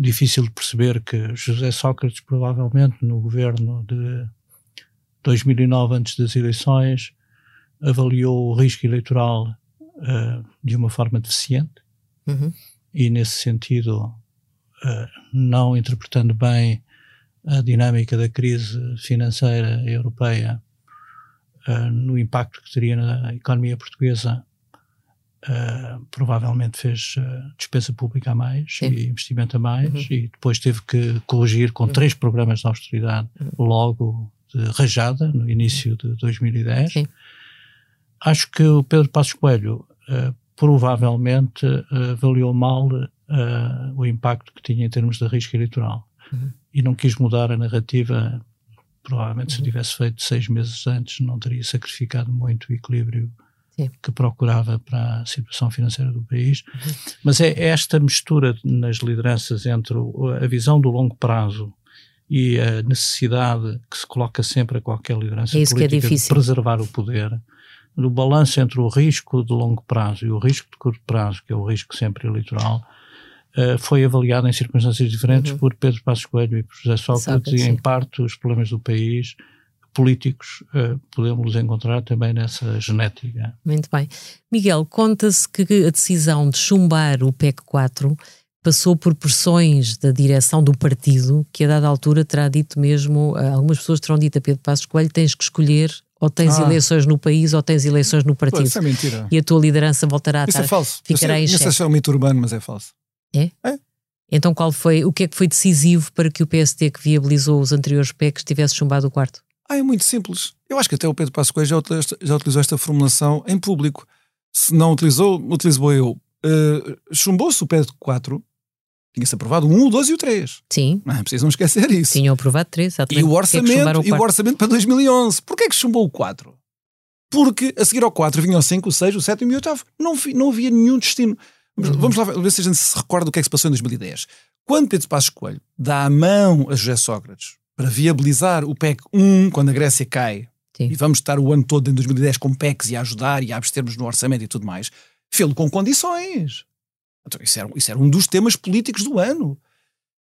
difícil de perceber que José Sócrates provavelmente no governo de 2009 antes das eleições avaliou o risco eleitoral eh, de uma forma deficiente Uhum. e nesse sentido eh, não interpretando bem a dinâmica da crise financeira europeia eh, no impacto que teria na economia portuguesa eh, provavelmente fez eh, despesa pública a mais Sim. e investimento a mais Uhum. e depois teve que corrigir com três programas de austeridade logo de rajada no início de 2010 Sim. acho que o Pedro Passos Coelho eh, provavelmente avaliou mal o impacto que tinha em termos de risco eleitoral Uhum. e não quis mudar a narrativa. Provavelmente, se tivesse feito seis meses antes, não teria sacrificado muito o equilíbrio Sim. que procurava para a situação financeira do país. Mas é esta mistura nas lideranças entre a visão do longo prazo e a necessidade que se coloca sempre a qualquer liderança É é política de difícil. preservar o poder, no balanço entre o risco de longo prazo e o risco de curto prazo, que é o risco sempre eleitoral, eh, foi avaliado em circunstâncias diferentes por Pedro Passos Coelho e por José Sócrates, Uhum. Sócrates, e em parte os problemas do país políticos eh, podemos encontrar também nessa genética. Muito bem. Miguel, conta-se que a decisão de chumbar o PEC 4 passou por pressões da direção do partido, que a dada altura terá dito mesmo, eh, algumas pessoas terão dito a Pedro Passos Coelho, tens que escolher ou tens Ah. eleições no país ou tens eleições no Pô, partido. Isso é mentira. E a tua liderança voltará a Isso estar, é falso. Ficará sei- em xeque. se é um mito urbano, mas é falso. Então qual foi, o que é que foi decisivo para que o PSD que viabilizou os anteriores PECs tivesse chumbado o quarto? Ah, é muito simples. Eu acho que até o Pedro Passos Coelho já utilizou, esta, já utilizou esta formulação em público. Se não utilizou, utilizou eu. Uh, Chumbou-se o PEC 4, tinha-se aprovado o 1, o 2 e o 3. Sim, Não é preciso não esquecer isso. tinham aprovado três, E exatamente. o orçamento, e o orçamento para 2011. Porquê é que chumbou o 4? Porque a seguir ao 4 vinha o 5, o 6, o 7 e o 8. Não, não havia nenhum destino. Vamos, Uhum. vamos lá ver se a gente se recorda do que é que se passou em 2010. Quando Pedro Passos Coelho dá a mão a José Sócrates para viabilizar o PEC 1 quando a Grécia cai, Sim. e vamos estar o ano todo em 2010 com PECs e a ajudar e a abstermos no orçamento e tudo mais, fê-lo com condições. Então, isso, era, isso era um dos temas políticos do ano.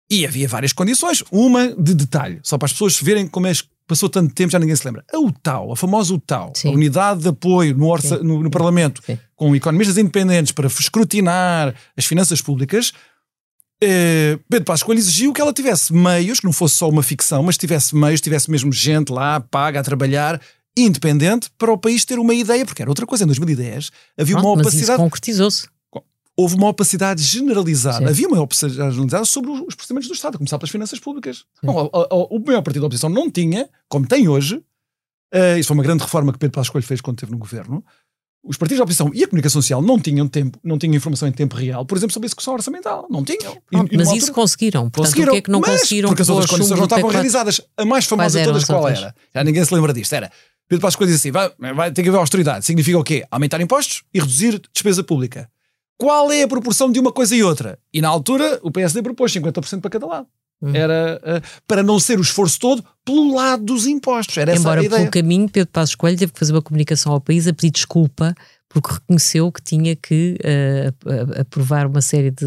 E havia várias condições. Uma de detalhe, só para as pessoas verem como é que passou tanto tempo, já ninguém se lembra. A UTAU, a famosa UTAU, Sim. a Unidade de Apoio no, orça- no, no Parlamento, Sim. com economistas independentes para escrutinar as finanças públicas, eh, Pedro Passos Coelho exigiu que ela tivesse meios, que não fosse só uma ficção, mas tivesse meios, tivesse mesmo gente lá, paga, a trabalhar, independente, para o país ter uma ideia, porque era outra coisa. Em 2010 havia Pronto, uma mas isso opacidade concretizou-se. houve uma opacidade generalizada. Sim. Havia uma opacidade generalizada sobre os procedimentos do Estado, a começar pelas finanças públicas. Não, o, o- o maior partido da oposição não tinha, como tem hoje, eh, isso foi uma grande reforma que Pedro Passos Coelho fez quando esteve no governo. Os partidos da oposição e a comunicação social não tinham tempo, não tinham informação em tempo real, por exemplo, sobre a execução orçamental. Não tinham. E- Pronto, e mas numa isso altura- conseguiram. Portanto, Conseguiram, o que é que não mas conseguiram? Porque as outras condições não estavam 4? realizadas. A mais famosa de todas as qual era? Já ninguém se lembra disto. Era Pedro Passos Coelho disse assim: vai, vai ter que haver austeridade. Significa o quê? Aumentar impostos e reduzir despesa pública. Qual é a proporção de uma coisa e outra? E na altura o PSD propôs 50% para cada lado. Hum. Era eh, para não ser o esforço todo pelo lado dos impostos. Era Embora pelo caminho, Pedro Passos Coelho teve que fazer uma comunicação ao país a pedir desculpa porque reconheceu que tinha que a- aprovar uma série de,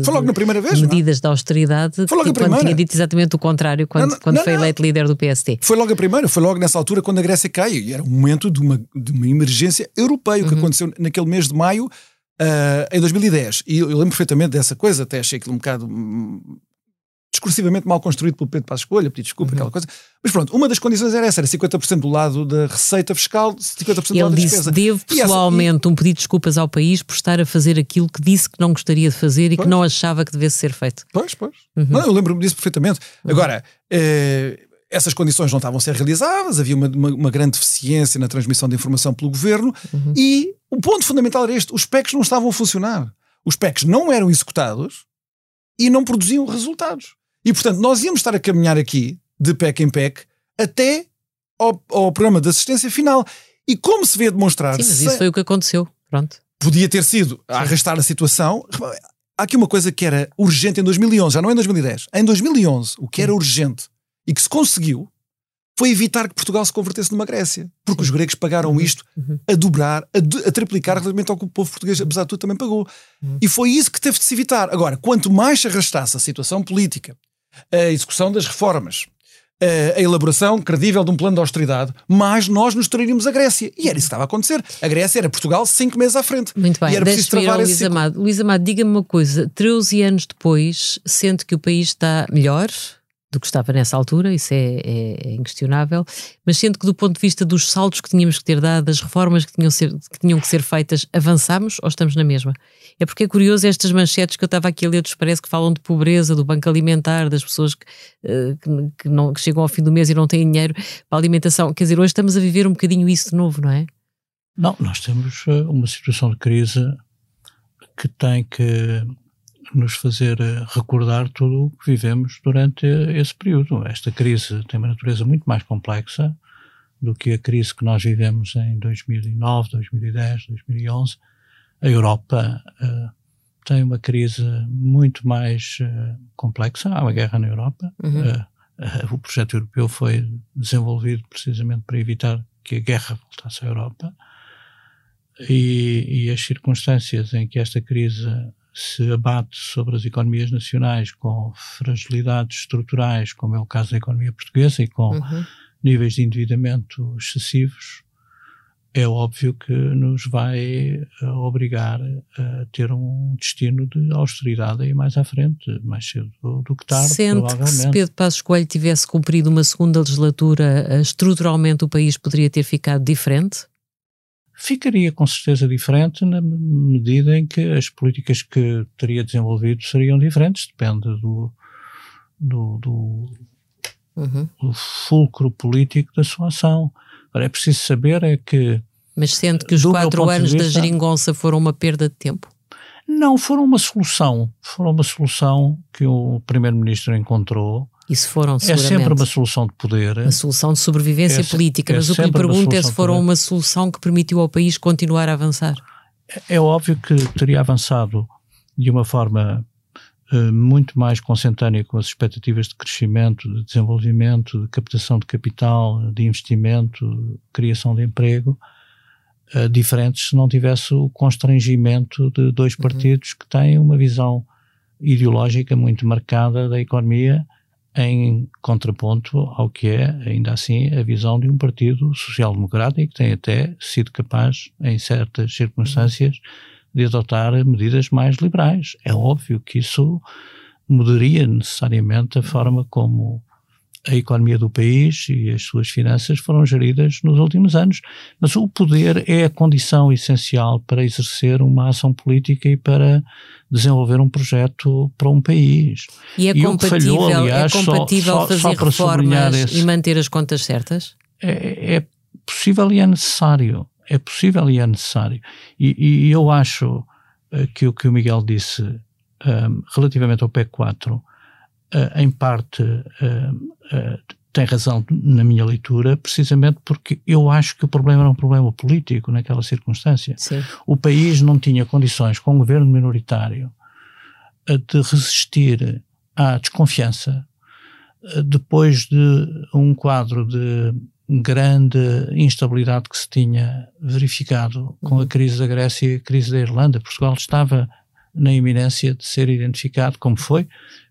vez. não é? medidas de austeridade Foi logo a que- quando tinha dito exatamente o contrário quando, Não, não, quando não, foi não. eleito líder do PSD. Foi logo a primeira, foi logo nessa altura quando a Grécia cai. E era um momento de uma, de uma emergência europeia. Uhum. O que aconteceu naquele mês de maio Uh, em 2010, e eu, eu lembro perfeitamente dessa coisa, até achei aquilo um bocado hum, discursivamente mal construído pelo Pedro Passos Escolha, pedir desculpa, uhum. aquela coisa. Mas pronto, uma das condições era essa, era 50% do lado da receita fiscal, 50% do Ele lado disse, da despesa. devo pessoalmente essa, e... um pedido de desculpas ao país por estar a fazer aquilo que disse que não gostaria de fazer e pois. que não achava que devesse ser feito. Pois, pois. Uhum. Não, eu lembro-me disso perfeitamente. Uhum. Agora, eh, essas condições não estavam a ser realizadas, havia uma, uma, uma, grande deficiência na transmissão de informação pelo governo uhum. e o ponto fundamental era este: os PECs não estavam a funcionar. Os PECs não eram executados e não produziam resultados. E portanto, nós íamos estar a caminhar aqui, de PEC em PEC, até ao, ao programa de assistência final. E como se vê demonstrar. Sim, mas isso foi o que aconteceu. Pronto. Podia ter sido a arrastar a situação. Há aqui uma coisa que era urgente em 2011, já não é em 2010. Em 2011, o que era urgente e que se conseguiu foi evitar que Portugal se convertesse numa Grécia. Porque os gregos pagaram uhum. isto uhum. a dobrar, a, a, triplicar relativamente ao que o povo português, apesar de tudo, também pagou. Uhum. E foi isso que teve de se evitar. Agora, quanto mais se arrastasse a situação política, a execução das reformas, a elaboração credível de um plano de austeridade, mais nós nos traríamos a Grécia. E era isso que estava a acontecer. A Grécia era Portugal cinco meses à frente. Muito bem, e era preciso travar Luís Amado. Luís Amado, diga-me uma coisa: 13 anos depois, sente que o país está melhor? Do que estava nessa altura, isso é, é, é, inquestionável, mas sendo que do ponto de vista dos saltos que tínhamos que ter dado, das reformas que tinham, ser, que tinham que ser feitas, avançamos ou estamos na mesma? É porque é curioso estas manchetes que eu estava aqui a ler, parece que falam de pobreza, do banco alimentar, das pessoas que, uh, que, que, não, que chegam ao fim do mês e não têm dinheiro para alimentação. Quer dizer, hoje estamos a viver um bocadinho isso de novo, não é? Não, nós temos eh, uma situação de crise que tem que nos fazer eh, recordar tudo o que vivemos durante esse período. Esta crise tem uma natureza muito mais complexa do que a crise que nós vivemos em 2009, 2010, 2011. A Europa uh, tem uma crise muito mais uh, complexa. Há uma guerra na Europa. Uhum. Uh, o projeto europeu foi desenvolvido precisamente para evitar que a guerra voltasse à Europa. E, e as circunstâncias em que esta crise se abate sobre as economias nacionais com fragilidades estruturais, como é o caso da economia portuguesa, e com uhum. níveis de endividamento excessivos, é óbvio que nos vai eh, obrigar a ter um destino de austeridade aí mais à frente, mais cedo do que tarde, Sente provavelmente. que se Pedro Passos Coelho tivesse cumprido uma segunda legislatura, eh, estruturalmente o país poderia ter ficado diferente? Ficaria com certeza diferente na medida em que as políticas que teria desenvolvido seriam diferentes, depende do, do, do, uhum. do fulcro político da sua ação. Agora, é preciso saber é que... Mas sente que os quatro anos vista, da geringonça foram uma perda de tempo? Não, foram uma solução. Foram uma solução que o Primeiro-Ministro encontrou isso foram, seguramente. É sempre uma solução de poder. Uma solução de sobrevivência é, política, é mas o que lhe pergunto é se foram uma solução que permitiu ao país continuar a avançar. É, é óbvio que teria avançado de uma forma uh, muito mais consentânea com as expectativas de crescimento, de desenvolvimento, de captação de capital, de investimento, criação de emprego, uh, diferentes se não tivesse o constrangimento de dois uhum. partidos uhum. que têm uma visão ideológica muito marcada da economia em contraponto ao que é, ainda assim, a visão de um partido social-democrata e que tem até sido capaz, em certas circunstâncias, de adotar medidas mais liberais. É óbvio que isso mudaria necessariamente a forma como a economia do país e as suas finanças foram geridas nos últimos anos. Mas o poder é a condição essencial para exercer uma ação política e para desenvolver um projeto para um país. E é e compatível, falhou, aliás, é compatível só, fazer só reformas esse, e manter as contas certas? É, é, possível e é necessário. É possível e é necessário. E, e eu acho uh, que o que o Miguel disse um, eh, relativamente ao PEC 4 uh, em parte, uh, tem razão na minha leitura, precisamente porque eu acho que o problema era um problema político naquela circunstância. Sim. O país não tinha condições, com um governo minoritário, de resistir à desconfiança depois de um quadro de grande instabilidade que se tinha verificado com a uhum. crise da Grécia e a crise da Irlanda. Portugal estava na iminência de ser identificado, como foi,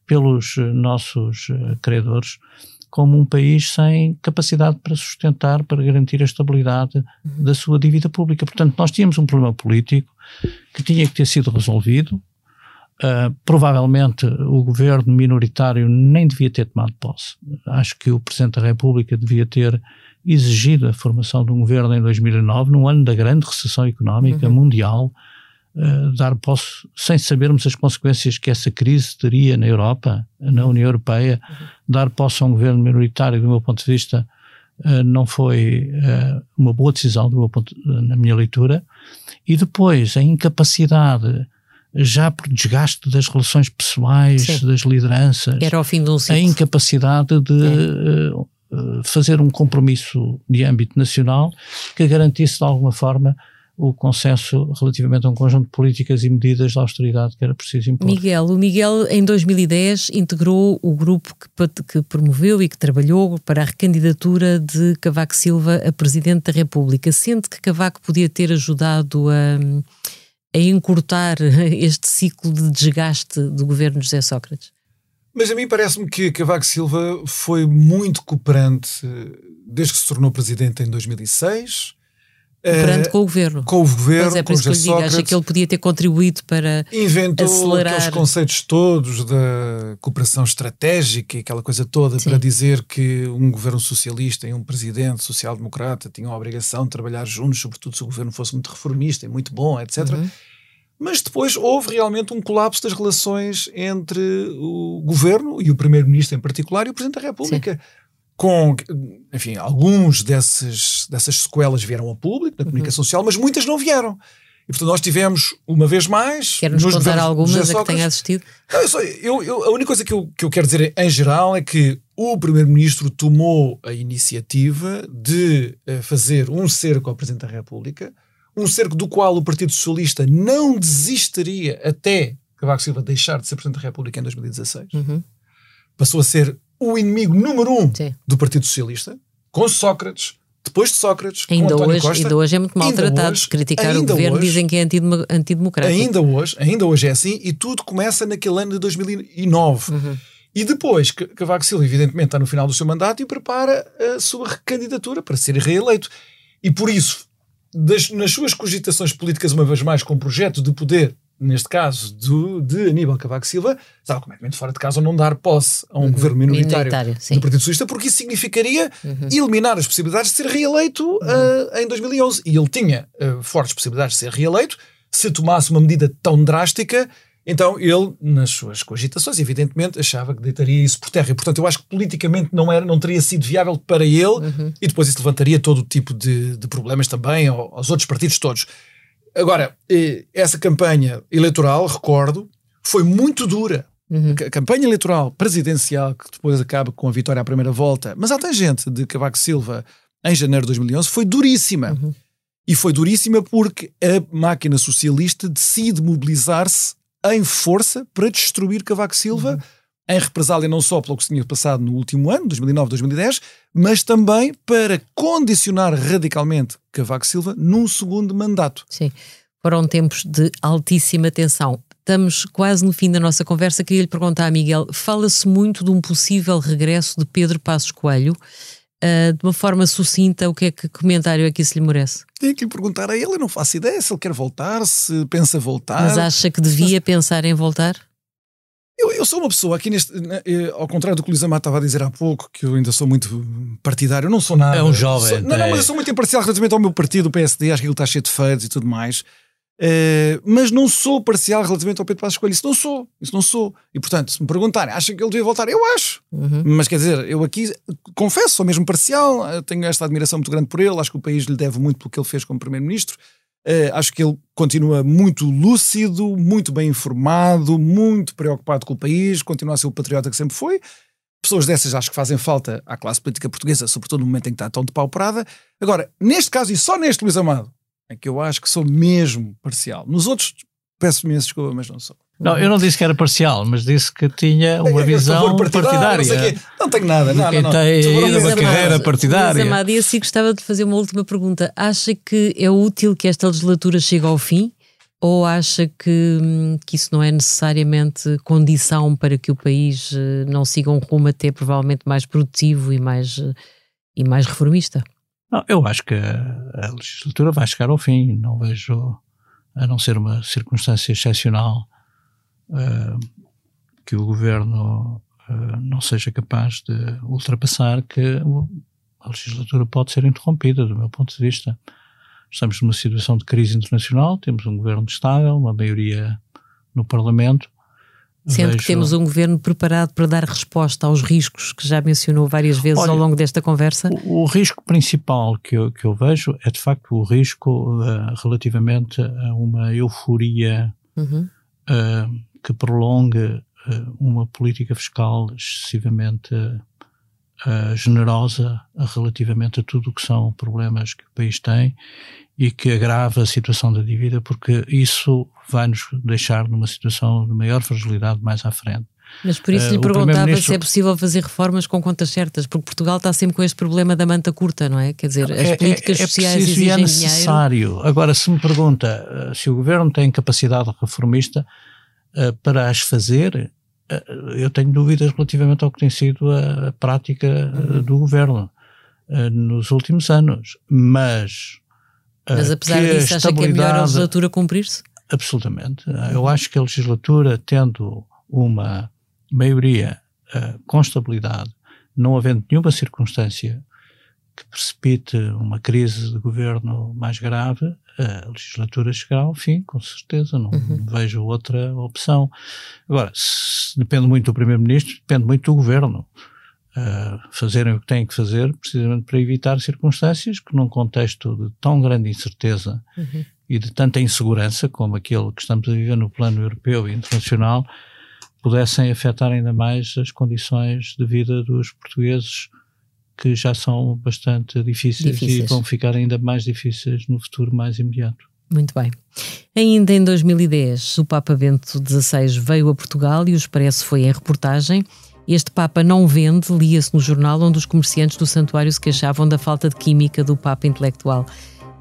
pelos eh, nossos uh, credores como um país sem capacidade para sustentar, para garantir a estabilidade uhum. da sua dívida pública. Portanto, nós tínhamos um problema político que tinha que ter sido resolvido. Uh, provavelmente o governo minoritário nem devia ter tomado posse. Acho que o Presidente da República devia ter exigido a formação de um governo em 2009, num ano da grande recessão económica uhum. mundial, uh, dar posse, sem sabermos as consequências que essa crise teria na Europa, na União Europeia, uhum. dar posse a um governo minoritário, do meu ponto de vista, uh, não foi uh, uma boa decisão, do meu ponto, na minha leitura. E depois, a incapacidade já por desgaste das relações pessoais, Sim. das lideranças. Era fim de um ciclo. A incapacidade de é. uh, fazer um compromisso de âmbito nacional que garantisse de alguma forma o consenso relativamente a um conjunto de políticas e medidas de austeridade que era preciso impor. Miguel, o Miguel em 2010 integrou o grupo que, que promoveu e que trabalhou para a recandidatura de Cavaco Silva a Presidente da República. Sente que Cavaco podia ter ajudado a, a encurtar este ciclo de desgaste do governo de José Sócrates? Mas a mim parece-me que Cavaco Silva foi muito cooperante desde que se tornou presidente em 2006 Perante uh, com o governo. Com o governo, pois é, por isso que eu lhe digo, acha que ele podia ter contribuído para Inventou acelerar... aqueles conceitos todos da cooperação estratégica e aquela coisa toda Sim. para dizer que um governo socialista e um presidente social-democrata tinham a obrigação de trabalhar juntos, sobretudo se o governo fosse muito reformista e muito bom, etc. Uhum. Mas depois houve realmente um colapso das relações entre o governo e o primeiro-ministro em particular e o presidente da República. Sim com, enfim, alguns desses, dessas sequelas vieram ao público, na comunicação uhum. social, mas muitas não vieram. E portanto nós tivemos, uma vez mais. Quer-nos contar algumas a que tenha assistido? Não, eu, só, eu, eu, a única coisa que eu, que eu quero dizer em geral é que o Primeiro-Ministro tomou a iniciativa de uh, fazer um cerco ao Presidente da República, um cerco do qual o Partido Socialista não desistiria até Cavaco Silva deixar de ser Presidente da República em 2016. Uhum. Passou a ser o inimigo número um Sim. do Partido Socialista, com Sócrates, depois de Sócrates, ainda com hoje, Costa. Ainda hoje é muito maltratado. Criticar o governo hoje, dizem que é antidemocrático. Ainda hoje, ainda hoje é assim, e tudo começa naquele ano de 2009. Uhum. E depois, Cavaco Silva, evidentemente, está no final do seu mandato e prepara a sua recandidatura para ser reeleito. E por isso, das, nas suas cogitações políticas, uma vez mais, com projeto de poder neste caso do, de Aníbal Cavaco Silva, estava completamente fora de casa não dar posse a um uhum. governo minoritário, minoritário do Partido Socialista, porque isso significaria uhum. eliminar as possibilidades de ser reeleito uhum. uh, em 2011. E ele tinha uh, fortes possibilidades de ser reeleito se tomasse uma medida tão drástica. Então ele, nas suas cogitações, evidentemente achava que deitaria isso por terra. E, portanto, eu acho que politicamente não, era, não teria sido viável para ele uhum. e depois isso levantaria todo o tipo de, de problemas também aos outros partidos todos. Agora, eh, essa campanha eleitoral, recordo, foi muito dura. Uhum. A campanha eleitoral presidencial, que depois acaba com a vitória à primeira volta, mas até gente de Cavaco Silva em janeiro de 2011, foi duríssima. Uhum. E foi duríssima porque a máquina socialista decide mobilizar-se em força para destruir Cavaco Silva. Uhum em represália não só pelo que se tinha passado no último ano, 2009, 2010, mas também para condicionar radicalmente Cavaco Silva num segundo mandato. Sim, foram tempos de altíssima tensão. Estamos quase no fim da nossa conversa. Queria lhe perguntar, Miguel, fala-se muito de um possível regresso de Pedro Passos Coelho. Uh, de uma forma sucinta, o que é que comentário é que isso lhe merece? Tenho que lhe perguntar a ele, eu não faço ideia se ele quer voltar, se pensa voltar. Mas acha que devia mas... pensar em voltar? Eu, eu, sou uma pessoa aqui neste. Eh, ao contrário do que o Luís Amado estava a dizer há pouco, que eu ainda sou muito partidário, eu não sou nada. É um jovem. Sou, não, não, mas eu sou muito imparcial relativamente ao meu partido, o PSD, acho que ele está cheio de feitos e tudo mais. Uh, mas não sou parcial relativamente ao Pedro Passos Coelho. Isso não sou. Isso não sou. E portanto, se me perguntarem, acha que ele devia voltar? Eu acho. Uhum. Mas quer dizer, eu aqui confesso, sou mesmo parcial, eh, tenho esta admiração muito grande por ele, acho que o país lhe deve muito pelo que ele fez como Primeiro-Ministro. Uh, acho que ele continua muito lúcido, muito bem informado, muito preocupado com o país, continua a ser o patriota que sempre foi. Pessoas dessas acho que fazem falta à classe política portuguesa, sobretudo no momento em que está tão depauperada. Agora, neste caso, e só neste, Luís Amado, é que eu acho que sou mesmo parcial. Nos outros, peço me desculpa, mas não sou. Não, eu não disse que era parcial, mas disse que tinha uma é, visão partidária. Não, não, tenho nada, não, não, não. Tem uma carreira partidária. Mas, Amado, e gostava de fazer uma última pergunta. Acha que é útil que esta legislatura chegue ao fim? Ou acha que, hum, que isso não é necessariamente condição para que o país eh, não siga um rumo até provavelmente mais produtivo e mais, eh, e mais reformista? Não, eu acho que a legislatura vai chegar ao fim. Não vejo, a não ser uma circunstância excepcional, uh, que o governo uh, não seja capaz de ultrapassar, que a legislatura pode ser interrompida, do meu ponto de vista. Estamos numa situação de crise internacional, temos um governo estável, uma maioria no Parlamento. Sendo Vejo... que temos um governo preparado para dar resposta aos riscos que já mencionou várias vezes Olha, ao longo desta conversa? O, o, risco principal que eu, que eu vejo é de facto o risco uh, relativamente a uma euforia uhum. uh, que prolongue uh, uma política fiscal excessivamente generosa relativamente a tudo o que são problemas que o país tem e que agrava a situação da dívida, porque isso vai nos deixar numa situação de maior fragilidade mais à frente. Mas por isso lhe uh, perguntava se é possível fazer reformas com contas certas, porque Portugal está sempre com este problema da manta curta, não é? Quer dizer, as é, políticas é, é sociais exigem é necessário. Dinheiro. Agora, se me pergunta se o governo tem capacidade reformista uh, para as fazer, eu tenho dúvidas relativamente ao que tem sido a, a prática do governo nos últimos anos. Mas mas apesar disso, acha que é melhor a legislatura cumprir-se? Absolutamente. Eu acho que a legislatura, tendo uma maioria com estabilidade, não havendo nenhuma circunstância que precipite uma crise de governo mais grave, a legislatura chegará ao fim, com certeza, não uhum. vejo outra opção. Agora, depende muito do Primeiro-Ministro, depende muito do governo uh, fazerem o que têm que fazer, precisamente para evitar circunstâncias que, num contexto de tão grande incerteza uhum. e de tanta insegurança como aquele que estamos a viver no plano europeu e internacional, pudessem afetar ainda mais as condições de vida dos portugueses que já são bastante difíceis, difíceis, e vão ficar ainda mais difíceis no futuro mais imediato. Muito bem. Ainda em 2010, o Papa Bento XVI veio a Portugal e o Expresso foi em reportagem este Papa não vende, lia-se no jornal onde os comerciantes do santuário se queixavam da falta de química do Papa intelectual.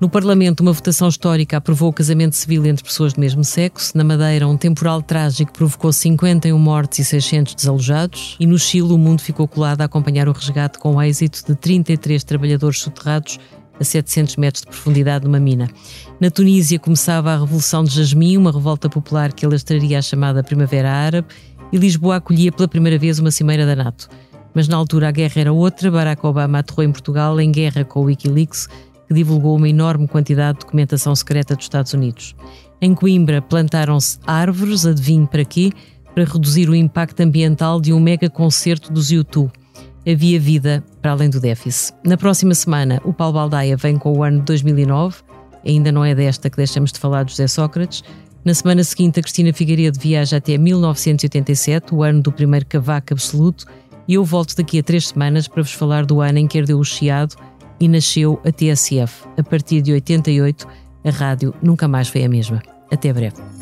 No Parlamento, uma votação histórica aprovou o casamento civil entre pessoas do mesmo sexo. Na Madeira, um temporal trágico provocou 51 mortes e 600 desalojados. E no Chile, o mundo ficou colado a acompanhar o resgate com êxito de 33 trabalhadores soterrados a 700 metros de profundidade numa mina. Na Tunísia começava a Revolução de Jasmim, uma revolta popular que alastraria a chamada Primavera Árabe e Lisboa acolhia pela primeira vez uma cimeira da NATO. Mas na altura a guerra era outra, Barack Obama aterrou em Portugal em guerra com o Wikileaks, que divulgou uma enorme quantidade de documentação secreta dos Estados Unidos. Em Coimbra plantaram-se árvores, adivinhe para quê? Para reduzir o impacto ambiental de um mega concerto dos YouTube. Havia vida para além do déficit. Na próxima semana, o Paulo Baldaia vem com o ano de 2009, ainda não é desta que deixamos de falar de José Sócrates, na semana seguinte, a Cristina Figueiredo viaja até 1987, o ano do primeiro cavaco absoluto, e eu volto daqui a três semanas para vos falar do ano em que herdeu o Chiado e nasceu a TSF. A partir de 88, a rádio nunca mais foi a mesma. Até breve.